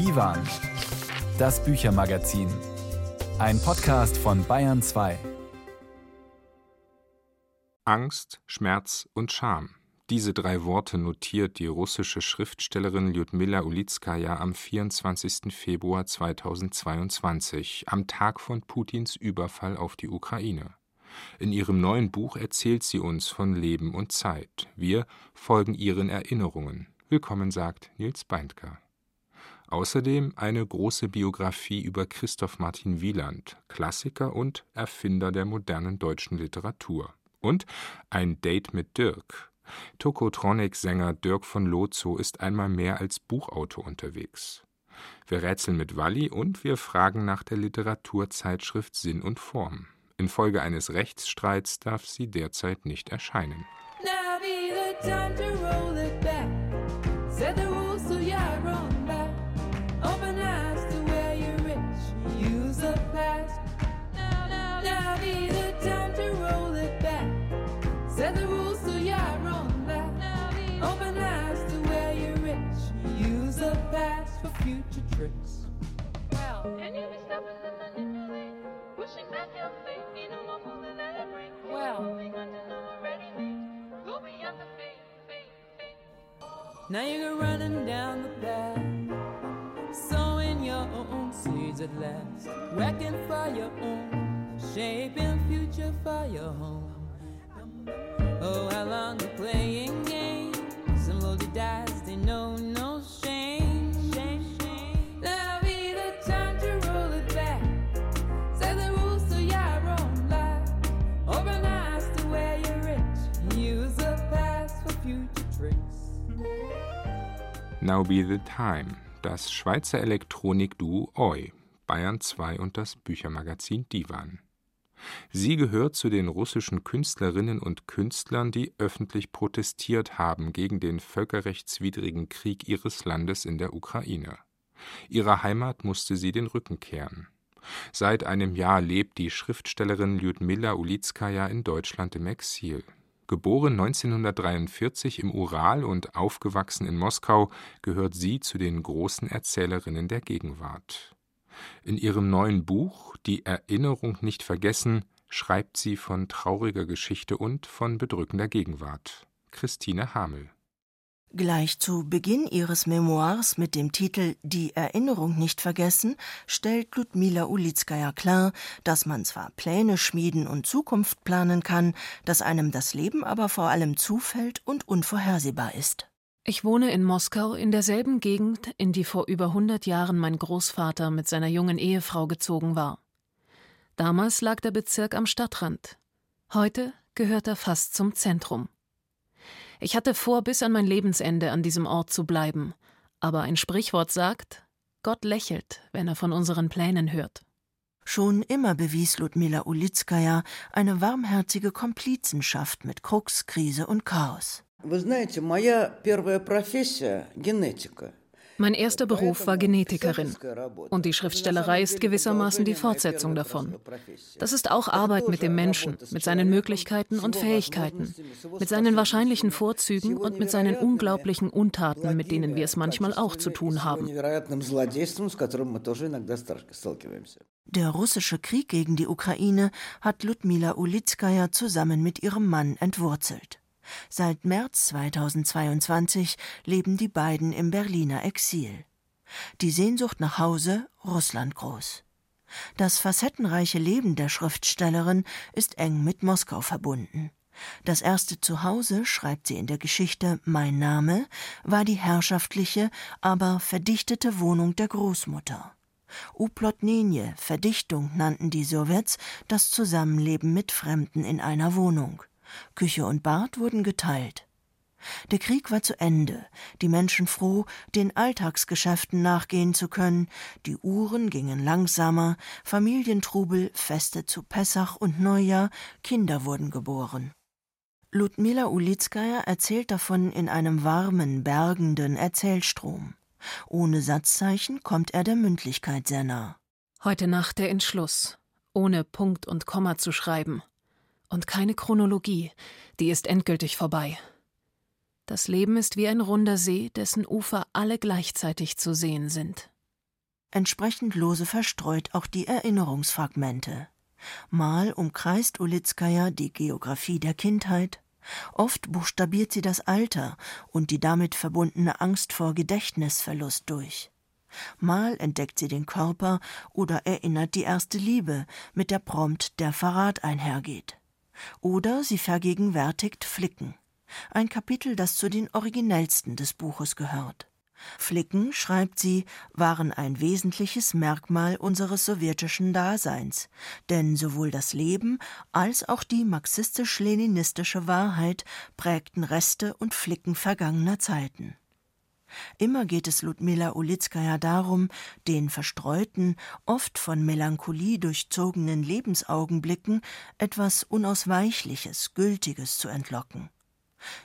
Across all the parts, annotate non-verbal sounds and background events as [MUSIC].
Divan, das Büchermagazin. Ein Podcast von Bayern 2. Angst, Schmerz und Scham. Diese drei Worte notiert die russische Schriftstellerin Lyudmila Ulitskaya am 24. Februar 2022, am Tag von Putins Überfall auf die Ukraine. In ihrem neuen Buch erzählt sie uns von Leben und Zeit. Wir folgen ihren Erinnerungen. Willkommen sagt Nils Beindker. Außerdem eine große Biografie über Christoph Martin Wieland, Klassiker und Erfinder der modernen deutschen Literatur. Und ein Date mit Dirk. Tokotronic-Sänger Dirk von Lozo ist einmal mehr als Buchautor unterwegs. Wir rätseln mit Walli und wir fragen nach der Literaturzeitschrift Sinn und Form. Infolge eines Rechtsstreits darf sie derzeit nicht erscheinen. future Now you're running down the path, sowing your own seeds at last, working for your own, shaping future for your home. Oh, how long you playing games? Some loaded dice, Now Be the Time, das Schweizer Elektronikduo Oi, Bayern 2 und das Büchermagazin Divan. Sie gehört zu den russischen Künstlerinnen und Künstlern, die öffentlich protestiert haben gegen den völkerrechtswidrigen Krieg ihres Landes in der Ukraine. Ihrer Heimat musste sie den Rücken kehren. Seit einem Jahr lebt die Schriftstellerin Lyudmila Ulitskaya in Deutschland im Exil. Geboren 1943 im Ural und aufgewachsen in Moskau, gehört sie zu den großen Erzählerinnen der Gegenwart. In ihrem neuen Buch Die Erinnerung nicht vergessen schreibt sie von trauriger Geschichte und von bedrückender Gegenwart. Christine Hamel Gleich zu Beginn ihres Memoirs mit dem Titel Die Erinnerung nicht vergessen stellt Ludmila Ulitskaya klar, dass man zwar Pläne schmieden und Zukunft planen kann, dass einem das Leben aber vor allem zufällt und unvorhersehbar ist. Ich wohne in Moskau in derselben Gegend, in die vor über 100 Jahren mein Großvater mit seiner jungen Ehefrau gezogen war. Damals lag der Bezirk am Stadtrand. Heute gehört er fast zum Zentrum. Ich hatte vor, bis an mein Lebensende an diesem Ort zu bleiben, aber ein Sprichwort sagt, Gott lächelt, wenn er von unseren Plänen hört. Schon immer bewies Ludmila Ulitskaya eine warmherzige Komplizenschaft mit Krux, Krise und Chaos. Вы знаете, моя первая профессия – генетика. Mein erster Beruf war Genetikerin und die Schriftstellerei ist gewissermaßen die Fortsetzung davon. Das ist auch Arbeit mit dem Menschen, mit seinen Möglichkeiten und Fähigkeiten, mit seinen wahrscheinlichen Vorzügen und mit seinen unglaublichen Untaten, mit denen wir es manchmal auch zu tun haben. Der russische Krieg gegen die Ukraine hat Ludmila Ulitskaya zusammen mit ihrem Mann entwurzelt. Seit März 2022 leben die beiden im Berliner Exil. Die Sehnsucht nach Hause Russland groß. Das facettenreiche Leben der Schriftstellerin ist eng mit Moskau verbunden. Das erste Zuhause, schreibt sie in der Geschichte Mein Name, war die herrschaftliche, aber verdichtete Wohnung der Großmutter. Uplotnenie, Verdichtung nannten die Sowjets das Zusammenleben mit Fremden in einer Wohnung. Küche und Bad wurden geteilt. Der Krieg war zu Ende, die Menschen froh, den Alltagsgeschäften nachgehen zu können, die Uhren gingen langsamer, Familientrubel, Feste zu Pessach und Neujahr, Kinder wurden geboren. Ludmila Ulitskaya erzählt davon in einem warmen, bergenden Erzählstrom. Ohne Satzzeichen kommt er der Mündlichkeit sehr nah. Heute Nacht der Entschluss, ohne Punkt und Komma zu schreiben. Und keine Chronologie, die ist endgültig vorbei. Das Leben ist wie ein runder See, dessen Ufer alle gleichzeitig zu sehen sind. entsprechend lose verstreut auch die Erinnerungsfragmente. Mal umkreist Ulitzkaja die Geographie der Kindheit, oft buchstabiert sie das Alter und die damit verbundene Angst vor Gedächtnisverlust durch. Mal entdeckt sie den Körper oder erinnert die erste Liebe, mit der prompt der Verrat einhergeht. Oder sie vergegenwärtigt Flicken, ein Kapitel, das zu den originellsten des Buches gehört. Flicken, schreibt sie, waren ein wesentliches Merkmal unseres sowjetischen Daseins, denn sowohl das Leben als auch die marxistisch-leninistische Wahrheit prägten Reste und Flicken vergangener Zeiten. Immer geht es Ludmila Ulitskaya darum, den verstreuten, oft von Melancholie durchzogenen Lebensaugenblicken etwas Unausweichliches, Gültiges zu entlocken.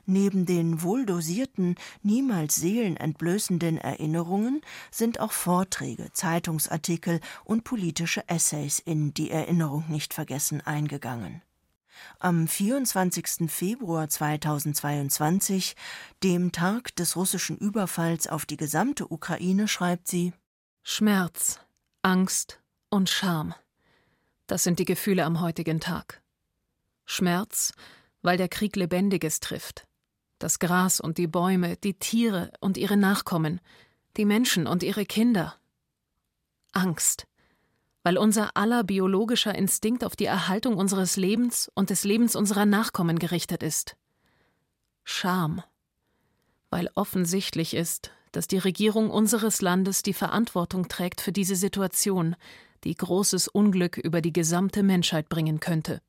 Neben den wohldosierten, niemals seelenentblößenden Erinnerungen sind auch Vorträge, Zeitungsartikel und politische Essays in die Erinnerung nicht vergessen eingegangen. Am 24. Februar 2022, dem Tag des russischen Überfalls auf die gesamte Ukraine, schreibt sie Schmerz, Angst und Scham. Das sind die Gefühle am heutigen Tag. Schmerz, weil der Krieg Lebendiges trifft. Das Gras und die Bäume, die Tiere und ihre Nachkommen, die Menschen und ihre Kinder. Angst, weil unser aller biologischer Instinkt auf die Erhaltung unseres Lebens und des Lebens unserer Nachkommen gerichtet ist. Scham, weil offensichtlich ist, dass die Regierung unseres Landes die Verantwortung trägt für diese Situation, die großes Unglück über die gesamte Menschheit bringen könnte.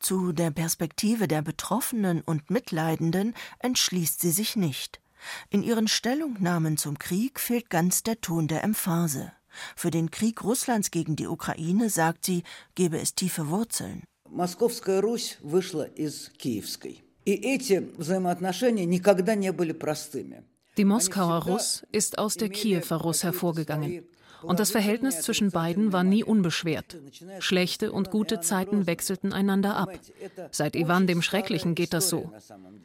Zu der Perspektive der Betroffenen und Mitleidenden entschließt sie sich nicht. In ihren Stellungnahmen zum Krieg fehlt ganz der Ton der Emphase. Für den Krieg Russlands gegen die Ukraine, sagt sie, gebe es tiefe Wurzeln. Московская Русь вышла из Киевской. И эти взаимоотношения никогда не были простыми. Die Moskauer Russ ist aus der Kiewer Russ hervorgegangen. Und das Verhältnis zwischen beiden war nie unbeschwert. Schlechte und gute Zeiten wechselten einander ab. Seit Iwan dem Schrecklichen geht das so.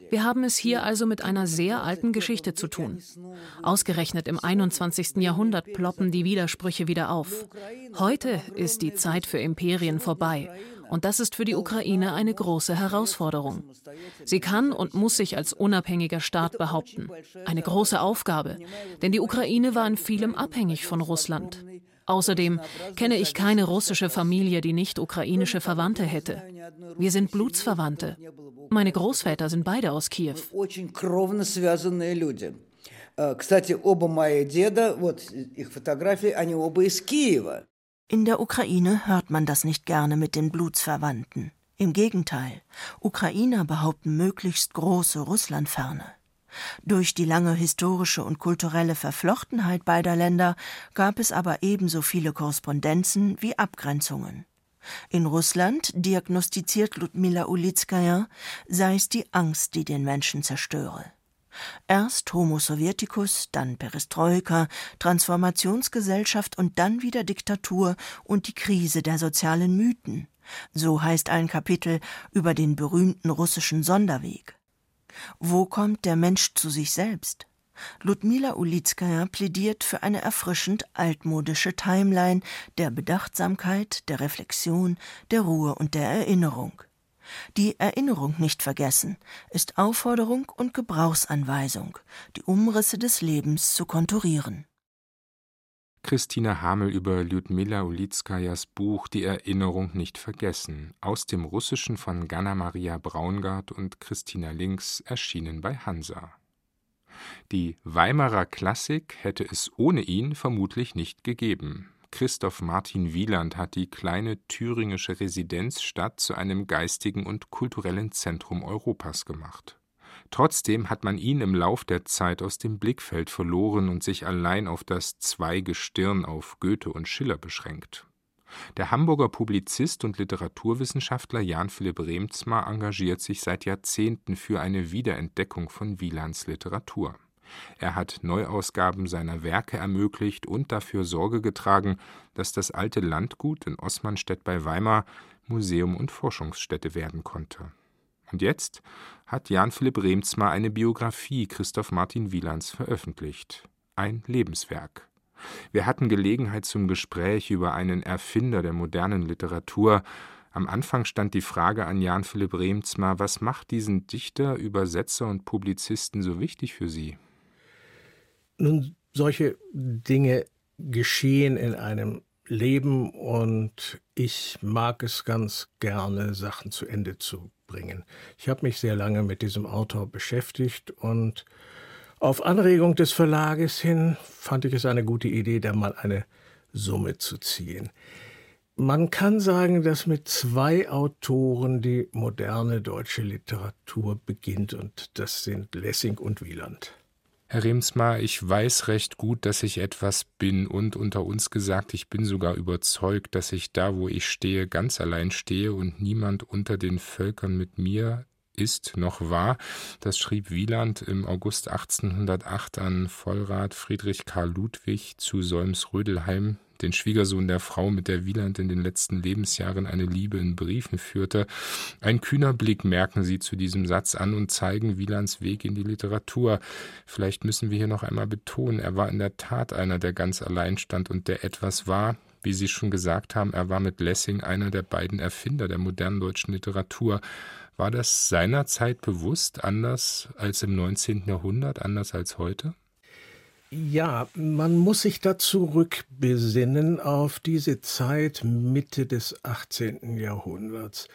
Wir haben es hier also mit einer sehr alten Geschichte zu tun. Ausgerechnet im 21. Jahrhundert ploppen die Widersprüche wieder auf. Heute ist die Zeit für Imperien vorbei. Und das ist für die Ukraine eine große Herausforderung. Sie kann und muss sich als unabhängiger Staat behaupten. Eine große Aufgabe, denn die Ukraine war in vielem abhängig von Russland. Außerdem kenne ich keine russische Familie, die nicht ukrainische Verwandte hätte. Wir sind Blutsverwandte. Meine Großväter sind beide aus Kiew. Кстати, оба мои деда, вот их фотографии, они оба из Киева. In der Ukraine hört man das nicht gerne mit den Blutsverwandten. Im Gegenteil, Ukrainer behaupten möglichst große Russlandferne. Durch die lange historische und kulturelle Verflochtenheit beider Länder gab es aber ebenso viele Korrespondenzen wie Abgrenzungen. In Russland, diagnostiziert Ludmila Ulitskaya, sei es die Angst, die den Menschen zerstöre. Erst Homo Sowjeticus, dann Perestroika, Transformationsgesellschaft und dann wieder Diktatur und die Krise der sozialen Mythen. So heißt ein Kapitel über den berühmten russischen Sonderweg. Wo kommt der Mensch zu sich selbst? Ludmila Ulitskaya plädiert für eine erfrischend altmodische Timeline der Bedachtsamkeit, der Reflexion, der Ruhe und der Erinnerung. Die Erinnerung nicht vergessen ist Aufforderung und Gebrauchsanweisung, die Umrisse des Lebens zu konturieren. Christina Hamel über Lyudmila Ulitskajas Buch Die Erinnerung nicht vergessen, aus dem Russischen von Ganna Maria Braungart und Christina Links, erschienen bei Hansa. Die Weimarer Klassik hätte es ohne ihn vermutlich nicht gegeben. Christoph Martin Wieland hat die kleine thüringische Residenzstadt zu einem geistigen und kulturellen Zentrum Europas gemacht. Trotzdem hat man ihn im Lauf der Zeit aus dem Blickfeld verloren und sich allein auf das Zweigestirn auf Goethe und Schiller beschränkt. Der Hamburger Publizist und Literaturwissenschaftler Jan Philipp Remzma engagiert sich seit Jahrzehnten für eine Wiederentdeckung von Wielands Literatur. Er hat Neuausgaben seiner Werke ermöglicht und dafür Sorge getragen, dass das alte Landgut in Ossmannstedt bei Weimar Museum und Forschungsstätte werden konnte. Und jetzt hat Jan Philipp Remzma eine Biografie Christoph Martin Wielands veröffentlicht. Ein Lebenswerk. Wir hatten Gelegenheit zum Gespräch über einen Erfinder der modernen Literatur. Am Anfang stand die Frage an Jan Philipp Remzma, was macht diesen Dichter, Übersetzer und Publizisten so wichtig für Sie? Nun, solche Dinge geschehen in einem Leben und ich mag es ganz gerne, Sachen zu Ende zu bringen. Ich habe mich sehr lange mit diesem Autor beschäftigt und auf Anregung des Verlages hin fand ich es eine gute Idee, da mal eine Summe zu ziehen. Man kann sagen, dass mit zwei Autoren die moderne deutsche Literatur beginnt und das sind Lessing und Wieland. Herr Remsmar, ich weiß recht gut, dass ich etwas bin und unter uns gesagt, ich bin sogar überzeugt, dass ich da, wo ich stehe, ganz allein stehe und niemand unter den Völkern mit mir ist noch war. Das schrieb Wieland im August 1808 an Vollrat Friedrich Karl Ludwig zu Solms-Rödelheim, den Schwiegersohn der Frau, mit der Wieland in den letzten Lebensjahren eine Liebe in Briefen führte. Ein kühner Blick merken Sie zu diesem Satz an und zeigen Wielands Weg in die Literatur. Vielleicht müssen wir hier noch einmal betonen, er war in der Tat einer, der ganz allein stand und der etwas war, wie Sie schon gesagt haben, er war mit Lessing einer der beiden Erfinder der modernen deutschen Literatur. War das seinerzeit bewusst anders als im 19. Jahrhundert, anders als heute? Ja, man muss sich da zurückbesinnen auf diese Zeit Mitte des 18. Jahrhunderts.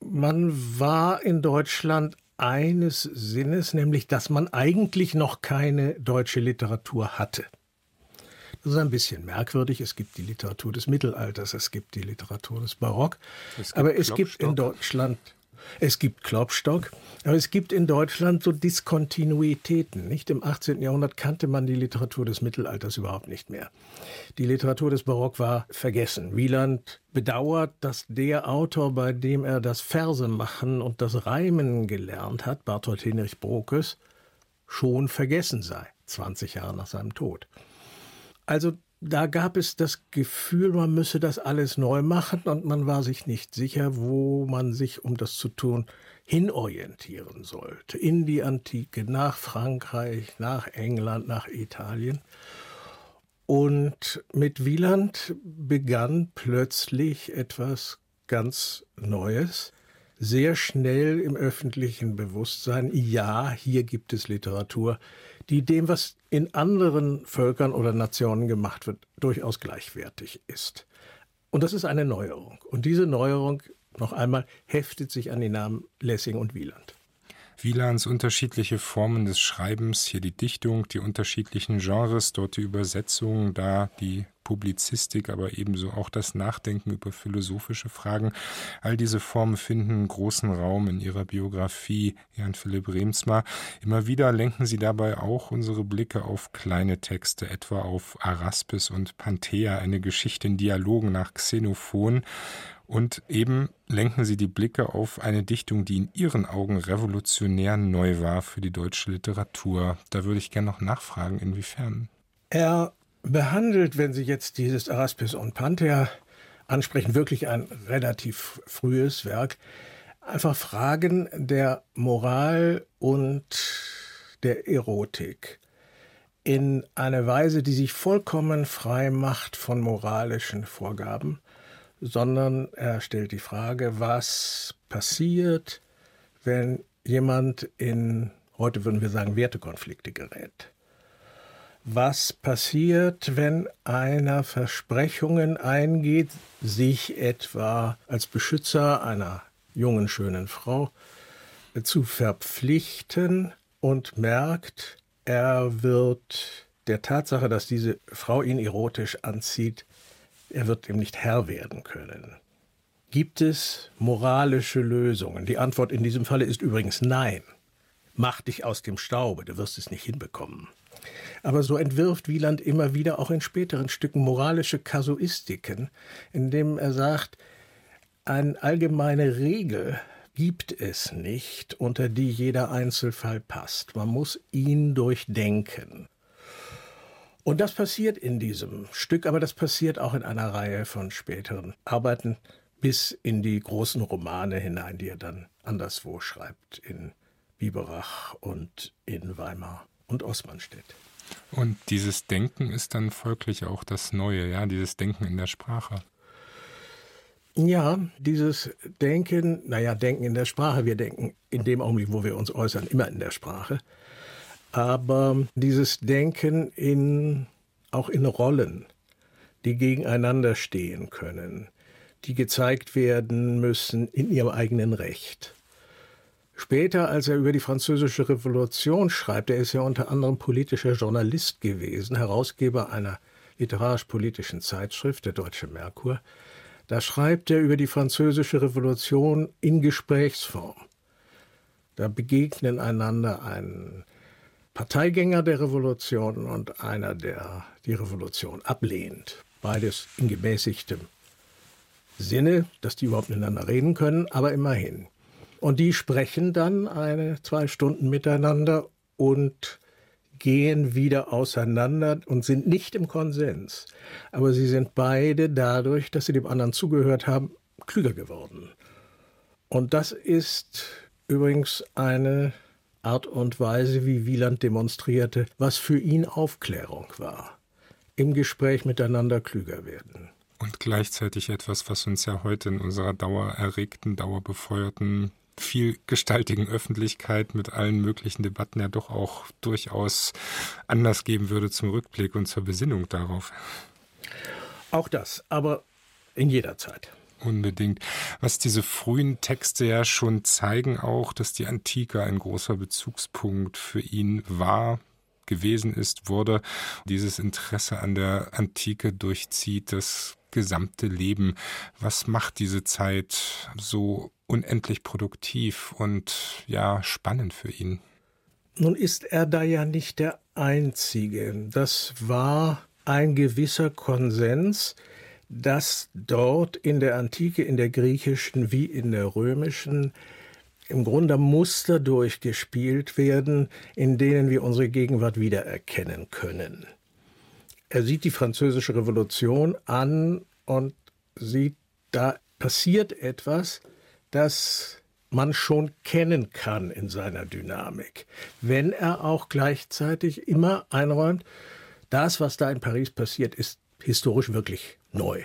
Man war in Deutschland eines Sinnes, nämlich dass man eigentlich noch keine deutsche Literatur hatte. Das ist ein bisschen merkwürdig. Es gibt die Literatur des Mittelalters, es gibt die Literatur des Barock, es aber es gibt in Deutschland es gibt Klopstock, aber es gibt in Deutschland so Diskontinuitäten. Nicht im 18. Jahrhundert kannte man die Literatur des Mittelalters überhaupt nicht mehr. Die Literatur des Barock war vergessen. Wieland bedauert, dass der Autor, bei dem er das Versemachen und das Reimen gelernt hat, Barthold Hinrich Brokes, schon vergessen sei, 20 Jahre nach seinem Tod. Also da gab es das Gefühl, man müsse das alles neu machen und man war sich nicht sicher, wo man sich, um das zu tun, hinorientieren sollte. In die Antike, nach Frankreich, nach England, nach Italien. Und mit Wieland begann plötzlich etwas ganz Neues, sehr schnell im öffentlichen Bewusstsein, ja, hier gibt es Literatur, die dem, was in anderen Völkern oder Nationen gemacht wird, durchaus gleichwertig ist. Und das ist eine Neuerung. Und diese Neuerung, noch einmal, heftet sich an die Namen Lessing und Wieland. Wielands unterschiedliche Formen des Schreibens, hier die Dichtung, die unterschiedlichen Genres, dort die Übersetzung, da die Publizistik, aber ebenso auch das Nachdenken über philosophische Fragen. All diese Formen finden großen Raum in ihrer Biografie, Jan Philipp Remsmar. Immer wieder lenken sie dabei auch unsere Blicke auf kleine Texte, etwa auf Araspis und Panthea, eine Geschichte in Dialogen nach Xenophon. Und eben lenken sie die Blicke auf eine Dichtung, die in ihren Augen revolutionär neu war für die deutsche Literatur. Da würde ich gerne noch nachfragen, inwiefern. Er behandelt, wenn Sie jetzt dieses Araspis und Panthea ansprechen, wirklich ein relativ frühes Werk, einfach Fragen der Moral und der Erotik in einer Weise, die sich vollkommen frei macht von moralischen Vorgaben, sondern er stellt die Frage, was passiert, wenn jemand in, heute würden wir sagen, Wertekonflikte gerät? Was passiert, wenn einer Versprechungen eingeht, sich etwa als Beschützer einer jungen, schönen Frau zu verpflichten und merkt, er wird der Tatsache, dass diese Frau ihn erotisch anzieht, er wird ihm nicht Herr werden können. Gibt es moralische Lösungen? Die Antwort in diesem Falle ist übrigens nein. Mach dich aus dem Staube, du wirst es nicht hinbekommen. Aber so entwirft Wieland immer wieder auch in späteren Stücken moralische Kasuistiken, indem er sagt, eine allgemeine Regel gibt es nicht, unter die jeder Einzelfall passt. Man muss ihn durchdenken. Und das passiert in diesem Stück, aber das passiert auch in einer Reihe von späteren Arbeiten bis in die großen Romane hinein, die er dann anderswo schreibt, in Biberach und in Weimar und Osmanstedt. Und dieses Denken ist dann folglich auch das Neue, ja, dieses Denken in der Sprache. Ja, dieses Denken, naja, Denken in der Sprache, wir denken in dem Augenblick, wo wir uns äußern, immer in der Sprache. Aber dieses Denken in, auch in Rollen, die gegeneinander stehen können, die gezeigt werden müssen in ihrem eigenen Recht. Später, als er über die französische Revolution schreibt, er ist ja unter anderem politischer Journalist gewesen, Herausgeber einer literarisch-politischen Zeitschrift, der Deutsche Merkur, da schreibt er über die französische Revolution in Gesprächsform. Da begegnen einander ein Parteigänger der Revolution und einer, der die Revolution ablehnt. Beides in gemäßigtem Sinne, dass die überhaupt miteinander reden können, aber immerhin. Und die sprechen dann eine, zwei Stunden miteinander und gehen wieder auseinander und sind nicht im Konsens. Aber sie sind beide dadurch, dass sie dem anderen zugehört haben, klüger geworden. Und das ist übrigens eine Art und Weise, wie Wieland demonstrierte, was für ihn Aufklärung war. Im Gespräch miteinander klüger werden. Und gleichzeitig etwas, was uns ja heute in unserer dauererregten, dauerbefeuerten, vielgestaltigen Öffentlichkeit mit allen möglichen Debatten ja doch auch durchaus Anlass geben würde zum Rückblick und zur Besinnung darauf. Auch das, aber in jeder Zeit. Unbedingt. Was diese frühen Texte ja schon zeigen auch, dass die Antike ein großer Bezugspunkt für ihn war, gewesen ist, wurde. Dieses Interesse an der Antike durchzieht das gesamte Leben. Was macht diese Zeit so unendlich produktiv und ja spannend für ihn? Nun ist er da ja nicht der Einzige. Das war ein gewisser Konsens, dass dort in der Antike, in der griechischen wie in der römischen, im Grunde Muster durchgespielt werden, in denen wir unsere Gegenwart wiedererkennen können. Er sieht die französische Revolution an und sieht, da passiert etwas, das man schon kennen kann in seiner Dynamik, wenn er auch gleichzeitig immer einräumt, das, was da in Paris passiert, ist historisch wirklich neu.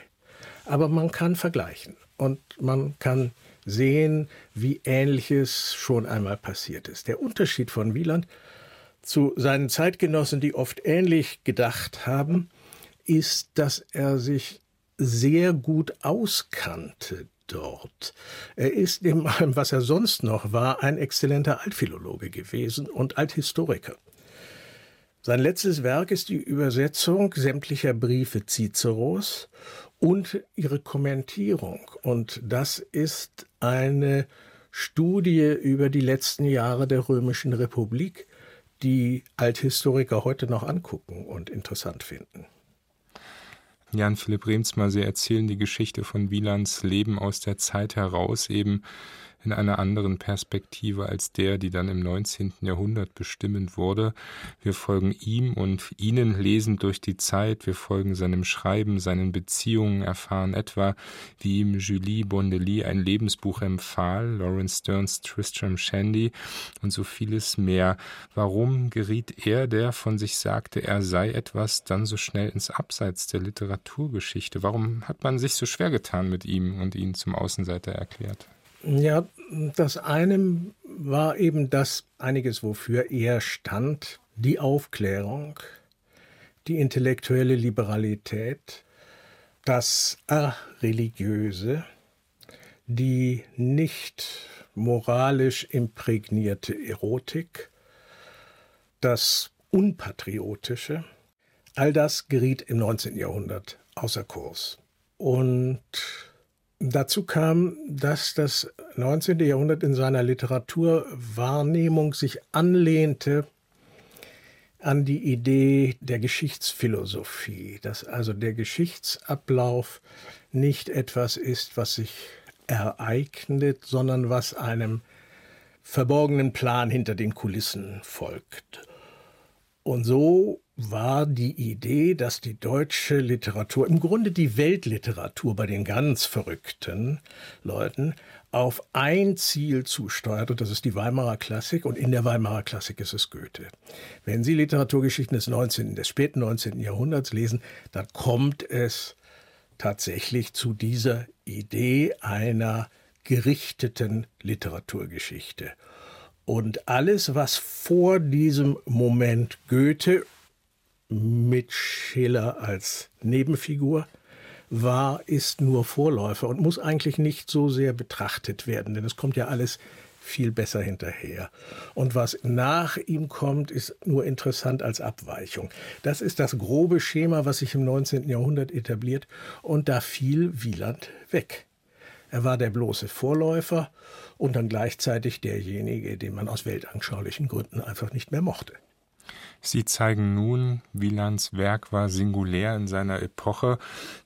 Aber man kann vergleichen und man kann sehen, wie Ähnliches schon einmal passiert ist. Der Unterschied von Wieland zu seinen Zeitgenossen, die oft ähnlich gedacht haben, ist, dass er sich sehr gut auskannte dort. Er ist neben allem, was er sonst noch war, ein exzellenter Altphilologe gewesen und Althistoriker. Sein letztes Werk ist die Übersetzung sämtlicher Briefe Ciceros und ihre Kommentierung. Und das ist eine Studie über die letzten Jahre der Römischen Republik, die Althistoriker heute noch angucken und interessant finden. Jan Philipp Remsmar, Sie erzählen die Geschichte von Wielands Leben aus der Zeit heraus, eben in einer anderen Perspektive als der, die dann im 19. Jahrhundert bestimmend wurde. Wir folgen ihm und ihnen lesend durch die Zeit, wir folgen seinem Schreiben, seinen Beziehungen, erfahren etwa, wie ihm Julie Bondelli ein Lebensbuch empfahl, Lawrence Stearns Tristram Shandy und so vieles mehr. Warum geriet er, der von sich sagte, er sei etwas, dann so schnell ins Abseits der Literaturgeschichte? Warum hat man sich so schwer getan mit ihm und ihn zum Außenseiter erklärt? Ja, das eine war eben das einiges, wofür er stand, die Aufklärung, die intellektuelle Liberalität, das Religiöse, die nicht moralisch imprägnierte Erotik, das Unpatriotische, all das geriet im 19. Jahrhundert außer Kurs. Und Dazu kam, dass das 19. Jahrhundert in seiner Literaturwahrnehmung sich anlehnte an die Idee der Geschichtsphilosophie, dass also der Geschichtsablauf nicht etwas ist, was sich ereignet, sondern was einem verborgenen Plan hinter den Kulissen folgt. Und so war die Idee, dass die deutsche Literatur, im Grunde die Weltliteratur bei den ganz verrückten Leuten, auf ein Ziel zusteuert, und das ist die Weimarer Klassik, und in der Weimarer Klassik ist es Goethe. Wenn Sie Literaturgeschichten des 19., des späten 19. Jahrhunderts lesen, dann kommt es tatsächlich zu dieser Idee einer gerichteten Literaturgeschichte. Und alles, was vor diesem Moment Goethe mit Schiller als Nebenfigur war, ist nur Vorläufer und muss eigentlich nicht so sehr betrachtet werden, denn es kommt ja alles viel besser hinterher. Und was nach ihm kommt, ist nur interessant als Abweichung. Das ist das grobe Schema, was sich im 19. Jahrhundert etabliert, und da fiel Wieland weg. Er war der bloße Vorläufer und dann gleichzeitig derjenige, den man aus weltanschaulichen Gründen einfach nicht mehr mochte. Sie zeigen nun, Wielands Werk war singulär in seiner Epoche.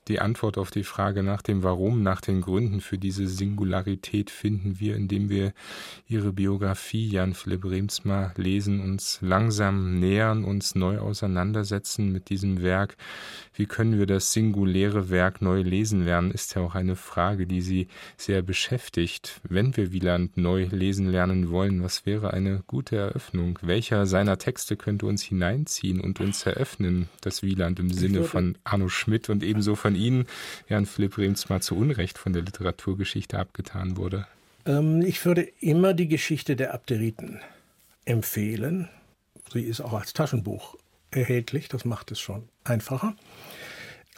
Die Antwort auf die Frage nach dem Warum, nach den Gründen für diese Singularität finden wir, indem wir Ihre Biografie Jan Philipp Remsmar lesen, uns langsam nähern, uns neu auseinandersetzen mit diesem Werk. Wie können wir das singuläre Werk neu lesen lernen, ist ja auch eine Frage, die Sie sehr beschäftigt. Wenn wir Wieland neu lesen lernen wollen, was wäre eine gute Eröffnung? Welcher seiner Texte könnte uns hineinziehen und uns eröffnen, das Wieland im Sinne von Arno Schmidt und ebenso von Ihnen, Jan Philipp Rems, mal zu Unrecht von der Literaturgeschichte abgetan wurde? Ähm, ich würde immer die Geschichte der Abderiten empfehlen. Sie ist auch als Taschenbuch erhältlich, das macht es schon einfacher.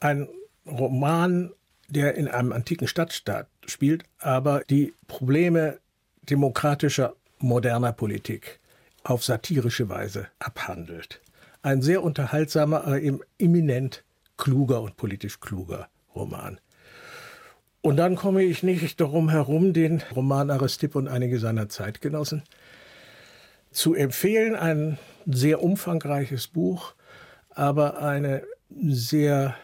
Ein Roman, der in einem antiken Stadtstaat spielt, aber die Probleme demokratischer, moderner Politik auf satirische Weise abhandelt. Ein sehr unterhaltsamer, aber eben eminent kluger und politisch kluger Roman. Und dann komme ich nicht darum herum, den Roman Aristipp und einige seiner Zeitgenossen zu empfehlen. Ein sehr umfangreiches Buch, aber eine sehr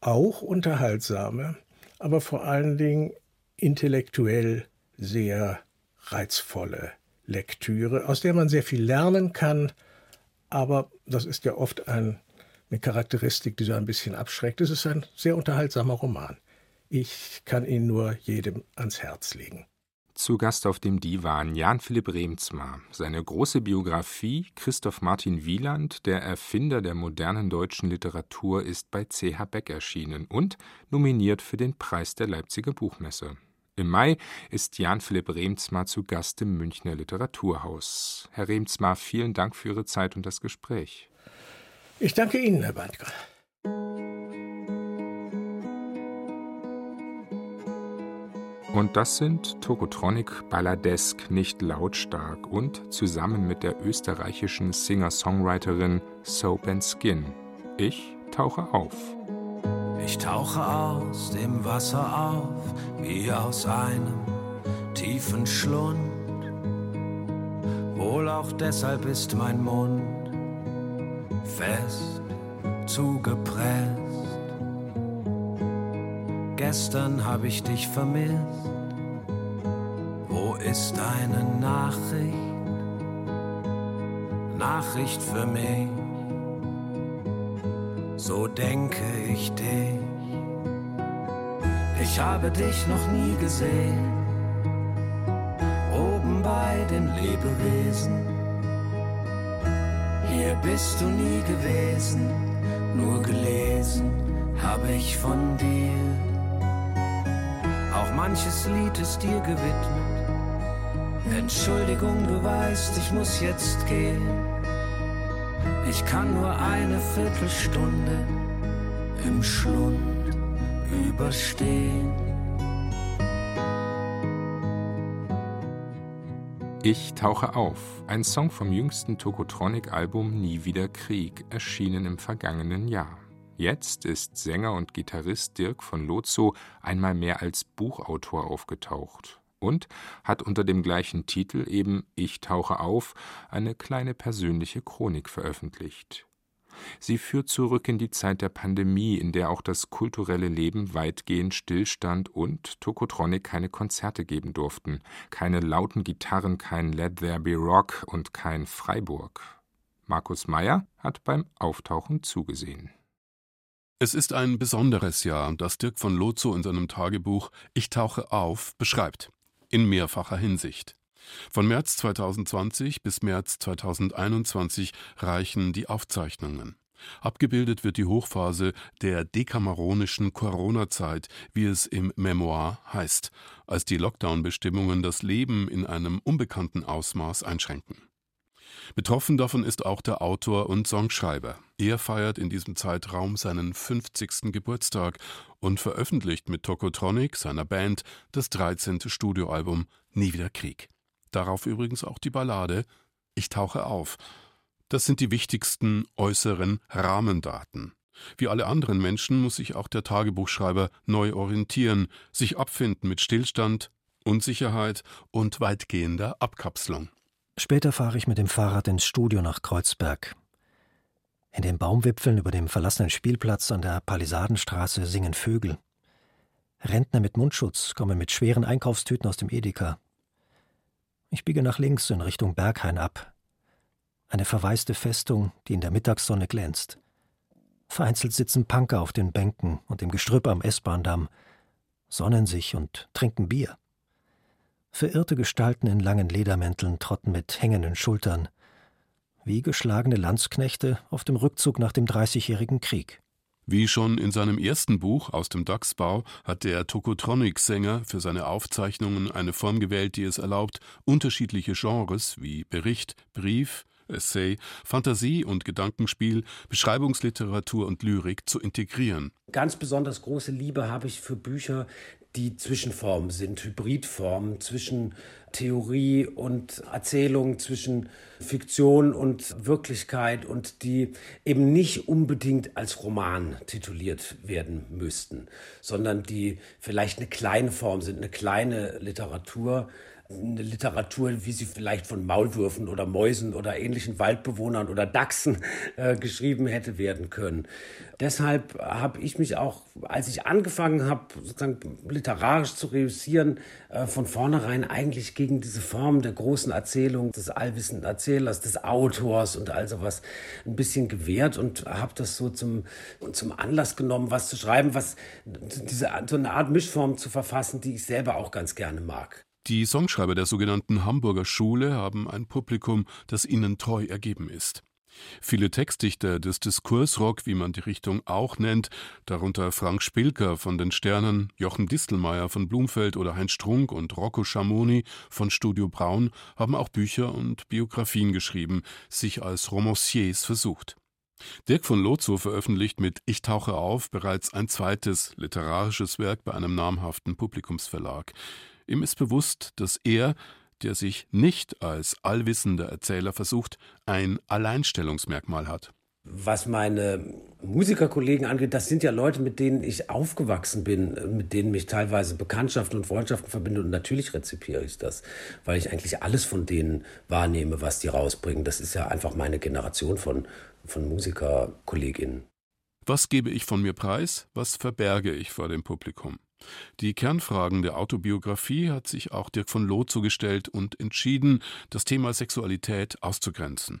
auch unterhaltsame, aber vor allen Dingen intellektuell sehr reizvolle Lektüre, aus der man sehr viel lernen kann, aber das ist ja oft ein, eine Charakteristik, die so ein bisschen abschreckt. Es ist ein sehr unterhaltsamer Roman. Ich kann ihn nur jedem ans Herz legen. Zu Gast auf dem Divan Jan Philipp Remzmar. Seine große Biografie Christoph Martin Wieland, der Erfinder der modernen deutschen Literatur, ist bei CH Beck erschienen und nominiert für den Preis der Leipziger Buchmesse. Im Mai ist Jan Philipp Remzmar zu Gast im Münchner Literaturhaus. Herr Remzmar, vielen Dank für Ihre Zeit und das Gespräch. Ich danke Ihnen, Herr Bandker. Und das sind Tokotronic Balladesk nicht lautstark und zusammen mit der österreichischen Singer-Songwriterin Soap and Skin. Ich tauche auf. Ich tauche aus dem Wasser auf, wie aus einem tiefen Schlund. Wohl auch deshalb ist mein Mund fest zugepresst. Gestern hab ich dich vermisst. Wo ist deine Nachricht? Nachricht für mich so denke ich dich. Ich habe dich noch nie gesehen, oben bei den Lebewesen. Hier bist du nie gewesen, nur gelesen habe ich von dir. Auch manches Lied ist dir gewidmet. Entschuldigung, du weißt, ich muss jetzt gehen. Ich kann nur eine Viertelstunde im Schlund überstehen. Ich tauche auf. Ein Song vom jüngsten Tokotronic-Album Nie wieder Krieg, erschienen im vergangenen Jahr. Jetzt ist Sänger und Gitarrist Dirk von Lozo einmal mehr als Buchautor aufgetaucht und hat unter dem gleichen Titel eben Ich tauche auf eine kleine persönliche Chronik veröffentlicht. Sie führt zurück in die Zeit der Pandemie, in der auch das kulturelle Leben weitgehend stillstand und Tokotronic keine Konzerte geben durften, keine lauten Gitarren, kein Let There Be Rock und kein Freiburg. Markus Meyer hat beim Auftauchen zugesehen. Es ist ein besonderes Jahr, das Dirk von Lozo in seinem Tagebuch Ich tauche auf beschreibt. In mehrfacher Hinsicht. Von März 2020 bis März 2021 reichen die Aufzeichnungen. Abgebildet wird die Hochphase der dekameronischen Corona-Zeit, wie es im Memoir heißt, als die Lockdown-Bestimmungen das Leben in einem unbekannten Ausmaß einschränken. Betroffen davon ist auch der Autor und Songschreiber. Er feiert in diesem Zeitraum seinen 50. Geburtstag und veröffentlicht mit Tokotronic, seiner Band, das 13. Studioalbum Nie wieder Krieg. Darauf übrigens auch die Ballade Ich tauche auf. Das sind die wichtigsten äußeren Rahmendaten. Wie alle anderen Menschen muss sich auch der Tagebuchschreiber neu orientieren, sich abfinden mit Stillstand, Unsicherheit und weitgehender Abkapselung. Später fahre ich mit dem Fahrrad ins Studio nach Kreuzberg. In den Baumwipfeln über dem verlassenen Spielplatz an der Palisadenstraße singen Vögel. Rentner mit Mundschutz kommen mit schweren Einkaufstüten aus dem Edeka. Ich biege nach links in Richtung Berghain ab. Eine verwaiste Festung, die in der Mittagssonne glänzt. Vereinzelt sitzen Punker auf den Bänken und im Gestrüpp am S-Bahndamm, sonnen sich und trinken Bier. Verirrte Gestalten in langen Ledermänteln trotten mit hängenden Schultern, wie geschlagene Landsknechte auf dem Rückzug nach dem Dreißigjährigen Krieg. Wie schon in seinem ersten Buch aus dem Dachsbau hat der Tokotronic-Sänger für seine Aufzeichnungen eine Form gewählt, die es erlaubt, unterschiedliche Genres wie Bericht, Brief, Essay, Fantasie und Gedankenspiel, Beschreibungsliteratur und Lyrik zu integrieren. Ganz besonders große Liebe habe ich für Bücher, die Zwischenformen sind, Hybridformen zwischen Theorie und Erzählung, zwischen Fiktion und Wirklichkeit und die eben nicht unbedingt als Roman tituliert werden müssten, sondern die vielleicht eine kleine Form sind, eine kleine Literatur, eine Literatur, wie sie vielleicht von Maulwürfen oder Mäusen oder ähnlichen Waldbewohnern oder Dachsen äh, geschrieben hätte werden können. Deshalb habe ich mich auch, als ich angefangen habe, sozusagen literarisch zu reüssieren, äh, von vornherein eigentlich gegen diese Form der großen Erzählung, des allwissenden Erzählers, des Autors und all sowas ein bisschen gewehrt und habe das so zum, zum Anlass genommen, was zu schreiben, was diese, so eine Art Mischform zu verfassen, die ich selber auch ganz gerne mag. Die Songschreiber der sogenannten Hamburger Schule haben ein Publikum, das ihnen treu ergeben ist. Viele Textdichter des Diskursrock, wie man die Richtung auch nennt, darunter Frank Spilker von den Sternen, Jochen Distelmeier von Blumfeld oder Heinz Strunk und Rocco Schamoni von Studio Braun, haben auch Bücher und Biografien geschrieben, sich als Romanciers versucht. Dirk von Lozo veröffentlicht mit Ich tauche auf bereits ein zweites literarisches Werk bei einem namhaften Publikumsverlag. Ihm ist bewusst, dass er, der sich nicht als allwissender Erzähler versucht, ein Alleinstellungsmerkmal hat. Was meine Musikerkollegen angeht, das sind ja Leute, mit denen ich aufgewachsen bin, mit denen mich teilweise Bekanntschaften und Freundschaften verbinde. Und natürlich rezipiere ich das, weil ich eigentlich alles von denen wahrnehme, was die rausbringen. Das ist ja einfach meine Generation von, von Musikerkolleginnen. Was gebe ich von mir preis? Was verberge ich vor dem Publikum? Die Kernfragen der Autobiografie hat sich auch Dirk von Loh zugestellt und entschieden, das Thema Sexualität auszugrenzen.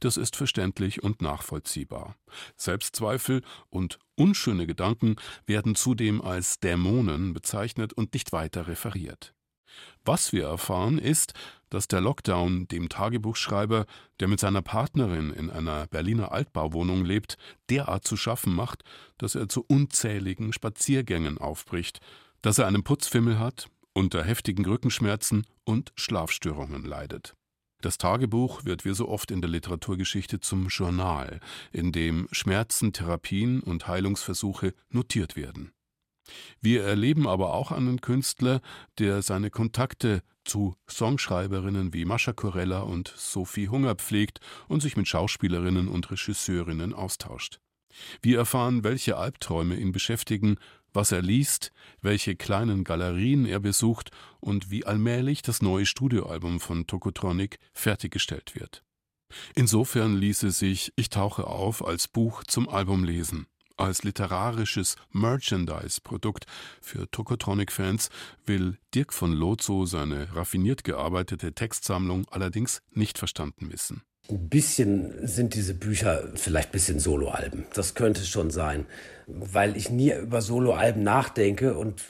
Das ist verständlich und nachvollziehbar. Selbstzweifel und unschöne Gedanken werden zudem als Dämonen bezeichnet und nicht weiter referiert. Was wir erfahren ist, dass der Lockdown dem Tagebuchschreiber, der mit seiner Partnerin in einer Berliner Altbauwohnung lebt, derart zu schaffen macht, dass er zu unzähligen Spaziergängen aufbricht, dass er einen Putzfimmel hat, unter heftigen Rückenschmerzen und Schlafstörungen leidet. Das Tagebuch wird wie so oft in der Literaturgeschichte zum Journal, in dem Schmerzen, Therapien und Heilungsversuche notiert werden. Wir erleben aber auch einen Künstler, der seine Kontakte zu Songschreiberinnen wie Mascha Corella und Sophie Hunger pflegt und sich mit Schauspielerinnen und Regisseurinnen austauscht. Wir erfahren, welche Albträume ihn beschäftigen, was er liest, welche kleinen Galerien er besucht und wie allmählich das neue Studioalbum von Tokotronic fertiggestellt wird. Insofern ließe sich Ich tauche auf als Buch zum Album lesen. Als literarisches Merchandise-Produkt für Tokotronic-Fans will Dirk von Lozo seine raffiniert gearbeitete Textsammlung allerdings nicht verstanden wissen. Ein bisschen sind diese Bücher vielleicht ein bisschen Soloalben. Das könnte schon sein, weil ich nie über Soloalben nachdenke und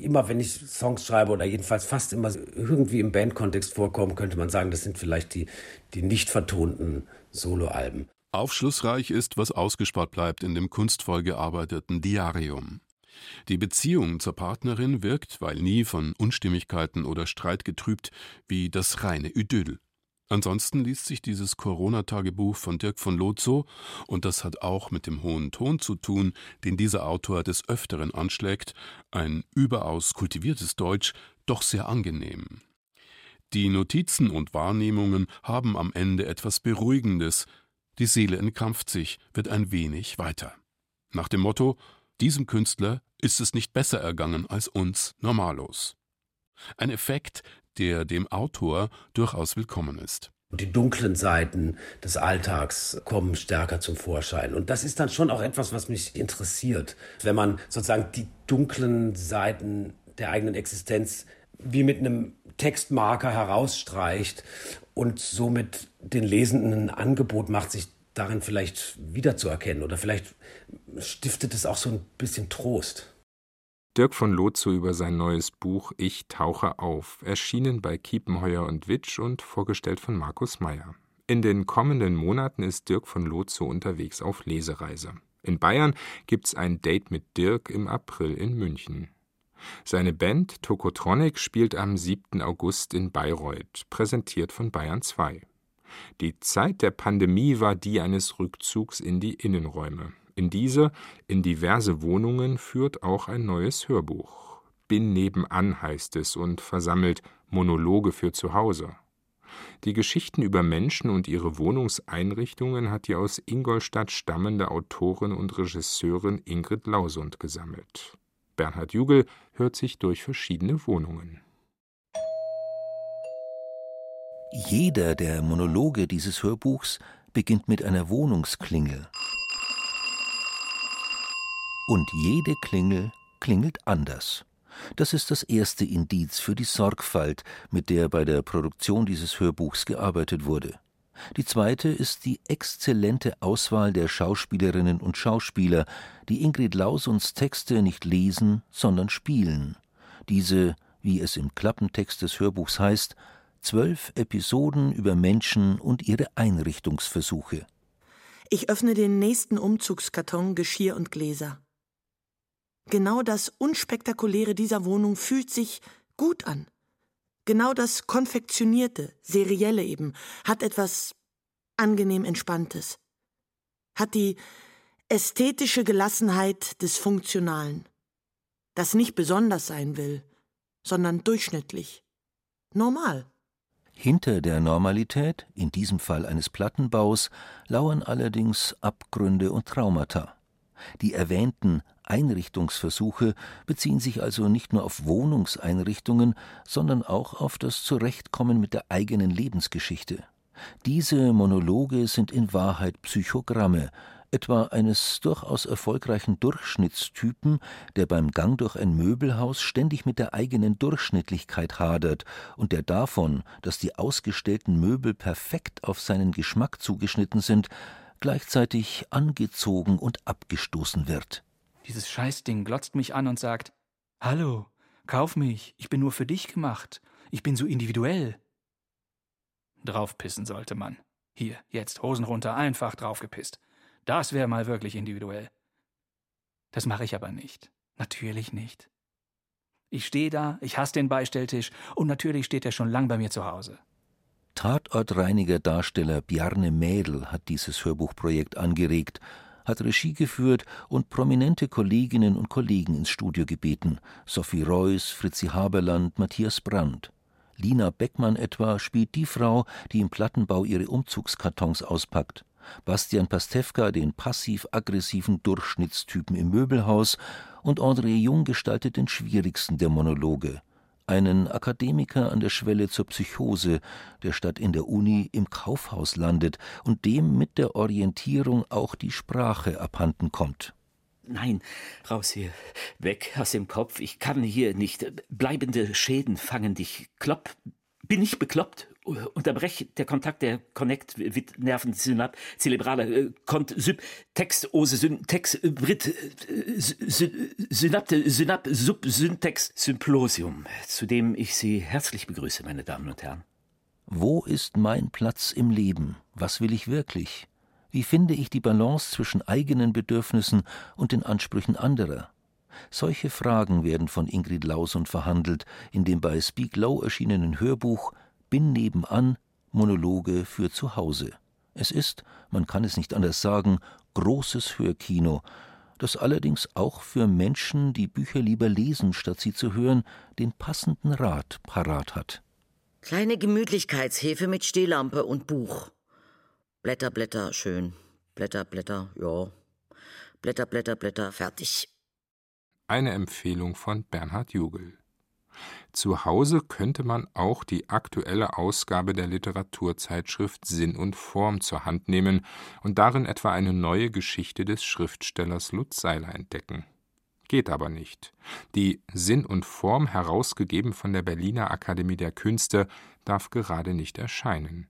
immer, wenn ich Songs schreibe oder jedenfalls fast immer irgendwie im Bandkontext vorkommen, könnte man sagen, das sind vielleicht die, die nicht vertonten Soloalben. Aufschlussreich ist, was ausgespart bleibt in dem kunstvoll gearbeiteten Diarium. Die Beziehung zur Partnerin wirkt, weil nie von Unstimmigkeiten oder Streit getrübt, wie das reine Idyll. Ansonsten liest sich dieses Corona-Tagebuch von Dirk von Lozo, und das hat auch mit dem hohen Ton zu tun, den dieser Autor des Öfteren anschlägt, ein überaus kultiviertes Deutsch, doch sehr angenehm. Die Notizen und Wahrnehmungen haben am Ende etwas Beruhigendes, die Seele entkrampft sich, wird ein wenig weiter. Nach dem Motto, diesem Künstler ist es nicht besser ergangen als uns Normalos. Ein Effekt, der dem Autor durchaus willkommen ist. Die dunklen Seiten des Alltags kommen stärker zum Vorschein. Und das ist dann schon auch etwas, was mich interessiert. Wenn man sozusagen die dunklen Seiten der eigenen Existenz wie mit einem Textmarker herausstreicht und somit den Lesenden ein Angebot macht, sich darin vielleicht wiederzuerkennen. Oder vielleicht stiftet es auch so ein bisschen Trost. Dirk von Lotzo über sein neues Buch Ich tauche auf, erschienen bei Kiepenheuer und Witsch und vorgestellt von Markus Meyer. In den kommenden Monaten ist Dirk von Lotzo unterwegs auf Lesereise. In Bayern gibt's ein Date mit Dirk im April in München. Seine Band Tokotronic spielt am 7. August in Bayreuth, präsentiert von Bayern 2. Die Zeit der Pandemie war die eines Rückzugs in die Innenräume. In diese, in diverse Wohnungen führt auch ein neues Hörbuch. Bin nebenan heißt es und versammelt Monologe für zu Hause. Die Geschichten über Menschen und ihre Wohnungseinrichtungen hat die aus Ingolstadt stammende Autorin und Regisseurin Ingrid Lausund gesammelt. Bernhard Jugel hört sich durch verschiedene Wohnungen. Jeder der Monologe dieses Hörbuchs beginnt mit einer Wohnungsklingel. Und jede Klingel klingelt anders. Das ist das erste Indiz für die Sorgfalt, mit der bei der Produktion dieses Hörbuchs gearbeitet wurde. Die zweite ist die exzellente Auswahl der Schauspielerinnen und Schauspieler, die Ingrid Lausunds Texte nicht lesen, sondern spielen. Diese, wie es im Klappentext des Hörbuchs heißt, zwölf Episoden über Menschen und ihre Einrichtungsversuche. Ich öffne den nächsten Umzugskarton Geschirr und Gläser. Genau das Unspektakuläre dieser Wohnung fühlt sich gut an. Genau das Konfektionierte, Serielle eben, hat etwas angenehm Entspanntes. Hat die ästhetische Gelassenheit des Funktionalen. Das nicht besonders sein will, sondern durchschnittlich. Normal. Hinter der Normalität, in diesem Fall eines Plattenbaus, lauern allerdings Abgründe und Traumata. Die erwähnten Einrichtungsversuche beziehen sich also nicht nur auf Wohnungseinrichtungen, sondern auch auf das Zurechtkommen mit der eigenen Lebensgeschichte. Diese Monologe sind in Wahrheit Psychogramme, etwa eines durchaus erfolgreichen Durchschnittstypen, der beim Gang durch ein Möbelhaus ständig mit der eigenen Durchschnittlichkeit hadert und der davon, dass die ausgestellten Möbel perfekt auf seinen Geschmack zugeschnitten sind, gleichzeitig angezogen und abgestoßen wird. Dieses Scheißding glotzt mich an und sagt: Hallo, kauf mich, ich bin nur für dich gemacht, ich bin so individuell. Draufpissen sollte man. Hier, jetzt, Hosen runter, einfach draufgepisst. Das wäre mal wirklich individuell. Das mache ich aber nicht. Natürlich nicht. Ich stehe da, ich hasse den Beistelltisch und natürlich steht er schon lang bei mir zu Hause. Tatortreiniger Darsteller Bjarne Mädel hat dieses Hörbuchprojekt angeregt, hat Regie geführt und prominente Kolleginnen und Kollegen ins Studio gebeten: Sophie Reuss, Fritzi Haberland, Matthias Brandt. Lina Beckmann etwa spielt die Frau, die im Plattenbau ihre Umzugskartons auspackt. Bastian Pastewka den passiv-aggressiven Durchschnittstypen im Möbelhaus und André Jung gestaltet den schwierigsten der Monologe, einen Akademiker an der Schwelle zur Psychose, der statt in der Uni im Kaufhaus landet und dem mit der Orientierung auch die Sprache abhanden kommt. Nein, raus hier, weg aus dem Kopf, ich kann hier nicht. Bleibende Schäden fangen dich. Klopp, bin ich bekloppt? Unterbrecht der Kontakt der Connect mit Nervensynap cerebrale äh, Kont Syp Text Ose Syn Text äh, Brit äh, Synapte Synap Sub Syntax Symplosium, zu dem ich Sie herzlich begrüße, meine Damen und Herren. Wo ist mein Platz im Leben? Was will ich wirklich? Wie finde ich die Balance zwischen eigenen Bedürfnissen und den Ansprüchen anderer? Solche Fragen werden von Ingrid Lausund verhandelt in dem bei Speak Low erschienenen Hörbuch Bin nebenan Monologe für zu Hause. Es ist, man kann es nicht anders sagen, großes Hörkino, das allerdings auch für Menschen, die Bücher lieber lesen, statt sie zu hören, den passenden Rat parat hat. Kleine Gemütlichkeitshefe mit Stehlampe und Buch. Blätter, Blätter, schön. Blätter, Blätter, ja. Blätter, Blätter, Blätter, fertig. Eine Empfehlung von Bernhard Jugel. Zu Hause könnte man auch die aktuelle Ausgabe der Literaturzeitschrift Sinn und Form zur Hand nehmen und darin etwa eine neue Geschichte des Schriftstellers Lutz Seiler entdecken. Geht aber nicht. Die Sinn und Form, herausgegeben von der Berliner Akademie der Künste, darf gerade nicht erscheinen.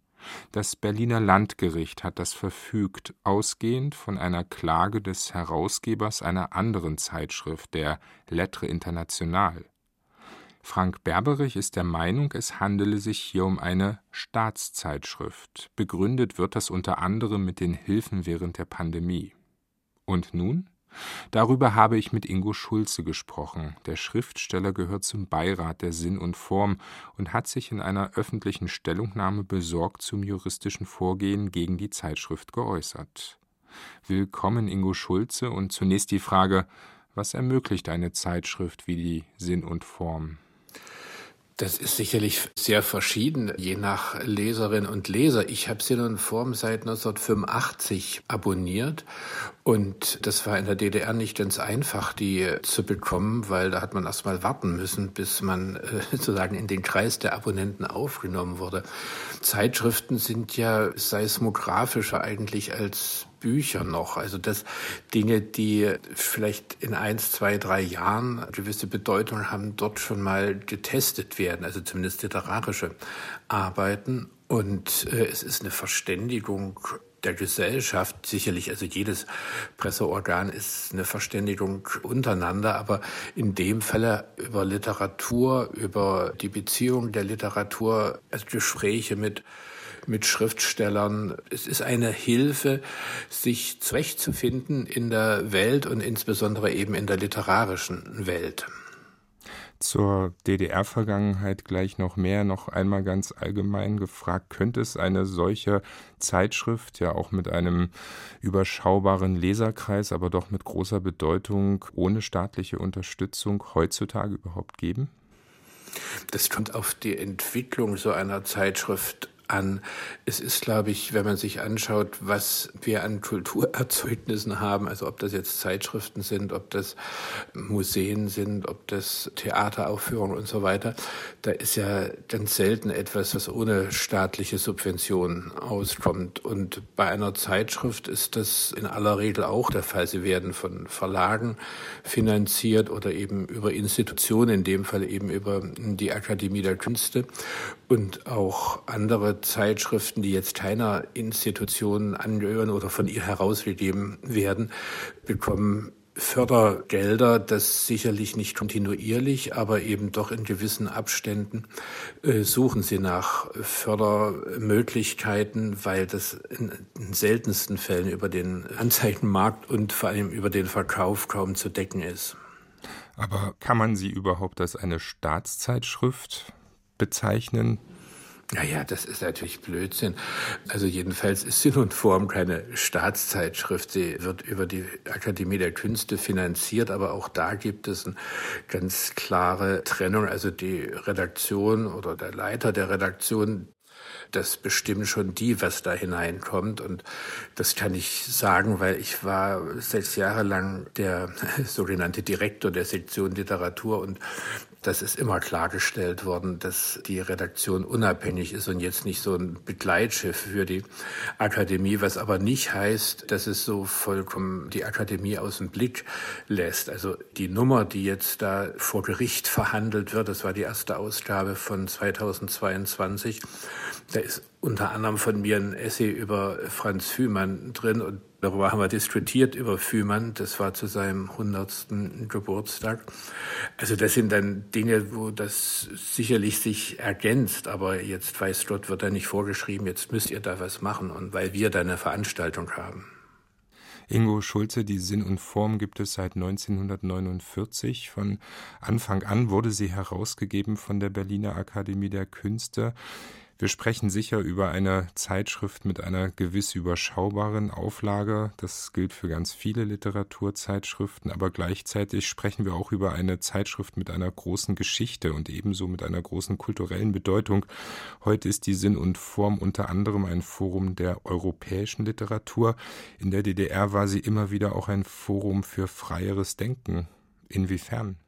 Das Berliner Landgericht hat das verfügt, ausgehend von einer Klage des Herausgebers einer anderen Zeitschrift, der Lettre International. Frank Berberich ist der Meinung, es handele sich hier um eine Staatszeitschrift. Begründet wird das unter anderem mit den Hilfen während der Pandemie. Und nun? Darüber habe ich mit Ingo Schulze gesprochen. Der Schriftsteller gehört zum Beirat der Sinn und Form und hat sich in einer öffentlichen Stellungnahme besorgt zum juristischen Vorgehen gegen die Zeitschrift geäußert. Willkommen, Ingo Schulze, und zunächst die Frage, was ermöglicht eine Zeitschrift wie die Sinn und Form? Das ist sicherlich sehr verschieden, je nach Leserin und Leser. Ich habe Sinn und Form seit 1985 abonniert und das war in der DDR nicht ganz einfach, die zu bekommen, weil da hat man erst mal warten müssen, bis man äh, [LAUGHS] sozusagen in den Kreis der Abonnenten aufgenommen wurde. Zeitschriften sind ja seismografischer eigentlich als Bücher noch. Also das Dinge, die vielleicht in eins, zwei, drei Jahren gewisse Bedeutung haben, dort schon mal getestet werden, also zumindest literarische Arbeiten. Und äh, es ist eine Verständigung der Gesellschaft. Sicherlich, also jedes Presseorgan ist eine Verständigung untereinander, aber in dem Falle über Literatur, über die Beziehung der Literatur, also Gespräche mit mit Schriftstellern. Es ist eine Hilfe, sich zurechtzufinden in der Welt und insbesondere eben in der literarischen Welt. Zur DDR-Vergangenheit gleich noch mehr, noch einmal ganz allgemein gefragt, könnte es eine solche Zeitschrift, ja auch mit einem überschaubaren Leserkreis, aber doch mit großer Bedeutung, ohne staatliche Unterstützung heutzutage überhaupt geben? Das kommt auf die Entwicklung so einer Zeitschrift an. Es ist, glaube ich, wenn man sich anschaut, was wir an Kulturerzeugnissen haben, also ob das jetzt Zeitschriften sind, ob das Museen sind, ob das Theateraufführungen und so weiter, da ist ja ganz selten etwas, was ohne staatliche Subventionen auskommt. Und bei einer Zeitschrift ist das in aller Regel auch der Fall. Sie werden von Verlagen finanziert oder eben über Institutionen, in dem Fall eben über die Akademie der Künste und auch andere Zeitschriften, die jetzt keiner Institution angehören oder von ihr herausgegeben werden, bekommen Fördergelder, das sicherlich nicht kontinuierlich, aber eben doch in gewissen Abständen äh, suchen sie nach Fördermöglichkeiten, weil das in, in seltensten Fällen über den Anzeigenmarkt und vor allem über den Verkauf kaum zu decken ist. Aber kann man sie überhaupt als eine Staatszeitschrift bezeichnen? Naja, das ist natürlich Blödsinn. Also jedenfalls ist Sinn und Form keine Staatszeitschrift. Sie wird über die Akademie der Künste finanziert, aber auch da gibt es eine ganz klare Trennung. Also die Redaktion oder der Leiter der Redaktion, das bestimmen schon die, was da hineinkommt. Und das kann ich sagen, weil ich war sechs Jahre lang der [LAUGHS] sogenannte Direktor der Sektion Literatur und das ist immer klargestellt worden, dass die Redaktion unabhängig ist und jetzt nicht so ein Begleitschiff für die Akademie, was aber nicht heißt, dass es so vollkommen die Akademie aus dem Blick lässt. Also die Nummer, die jetzt da vor Gericht verhandelt wird, das war die erste Ausgabe von 2022, da ist unter anderem von mir ein Essay über Franz Fühmann drin und darüber haben wir diskutiert über Fühmann. Das war zu seinem 100. Geburtstag. Also das sind dann Dinge, wo das sicherlich sich ergänzt, aber jetzt weiß Gott, wird da nicht vorgeschrieben, jetzt müsst ihr da was machen und weil wir da eine Veranstaltung haben. Ingo Schulze, die Sinn und Form gibt es seit 1949. Von Anfang an wurde sie herausgegeben von der Berliner Akademie der Künste. Wir sprechen sicher über eine Zeitschrift mit einer gewiss überschaubaren Auflage. Das gilt für ganz viele Literaturzeitschriften, aber gleichzeitig sprechen wir auch über eine Zeitschrift mit einer großen Geschichte und ebenso mit einer großen kulturellen Bedeutung. Heute ist die Sinn und Form unter anderem ein Forum der europäischen Literatur. In der DDR war sie immer wieder auch ein Forum für freieres Denken. Inwiefern?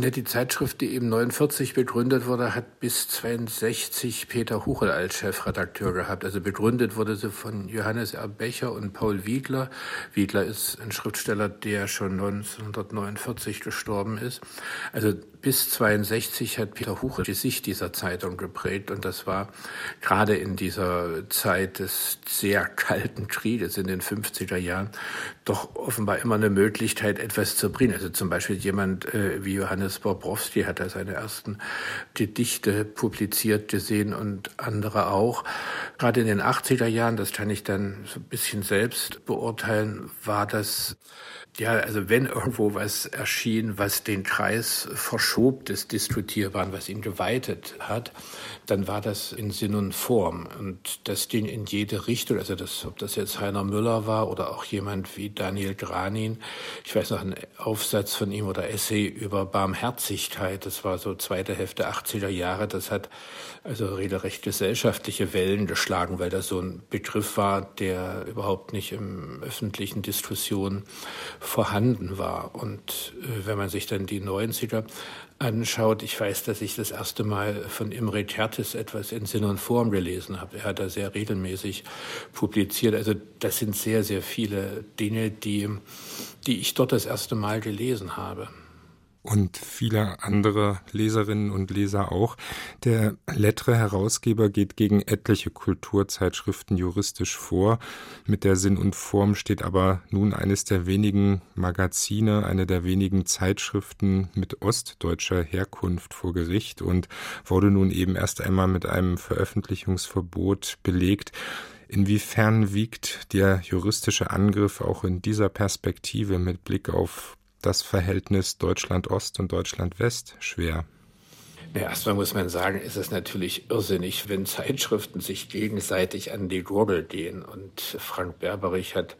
Die Zeitschrift, die eben 49 begründet wurde, hat bis 62 Peter Huchel als Chefredakteur gehabt. Also begründet wurde sie von Johannes R. Becher und Paul Wiedler. Wiedler ist ein Schriftsteller, der schon 1949 gestorben ist. Also bis 62 hat Peter Huchel die Sicht dieser Zeitung geprägt und das war gerade in dieser Zeit des sehr kalten Krieges in den 50er Jahren doch offenbar immer eine Möglichkeit, etwas zu bringen. Also zum Beispiel jemand äh, wie Johannes Bobrowski hat da seine ersten Gedichte publiziert gesehen und andere auch. Gerade in den 80er Jahren, das kann ich dann so ein bisschen selbst beurteilen, war das ja, also wenn irgendwo was erschien, was den Kreis verschob des Diskutierbaren, was ihn geweitet hat, dann war das in Sinn und Form. Und das ging in jede Richtung. Also das, ob das jetzt Heiner Müller war oder auch jemand wie Daniel Granin. Ich weiß noch einen Aufsatz von ihm oder Essay über Barmherzigkeit. Das war so zweite Hälfte 80er Jahre. Das hat also regelrecht gesellschaftliche Wellen geschlagen, weil das so ein Begriff war, der überhaupt nicht im öffentlichen Diskussion vorhanden war. Und äh, wenn man sich dann die 90er anschaut, ich weiß, dass ich das erste Mal von Imre Tertes etwas in Sinn und Form gelesen habe. Er hat da sehr regelmäßig publiziert. Also das sind sehr, sehr viele Dinge, die, die ich dort das erste Mal gelesen habe und viele andere Leserinnen und Leser auch. Der Lettre-Herausgeber geht gegen etliche Kulturzeitschriften juristisch vor. Mit der Sinn und Form steht aber nun eines der wenigen Magazine, eine der wenigen Zeitschriften mit ostdeutscher Herkunft vor Gericht und wurde nun eben erst einmal mit einem Veröffentlichungsverbot belegt. Inwiefern wiegt der juristische Angriff auch in dieser Perspektive mit Blick auf das Verhältnis Deutschland-Ost und Deutschland-West schwer? Ja, erstmal muss man sagen, ist es natürlich irrsinnig, wenn Zeitschriften sich gegenseitig an die Gurgel gehen. Und Frank Berberich hat,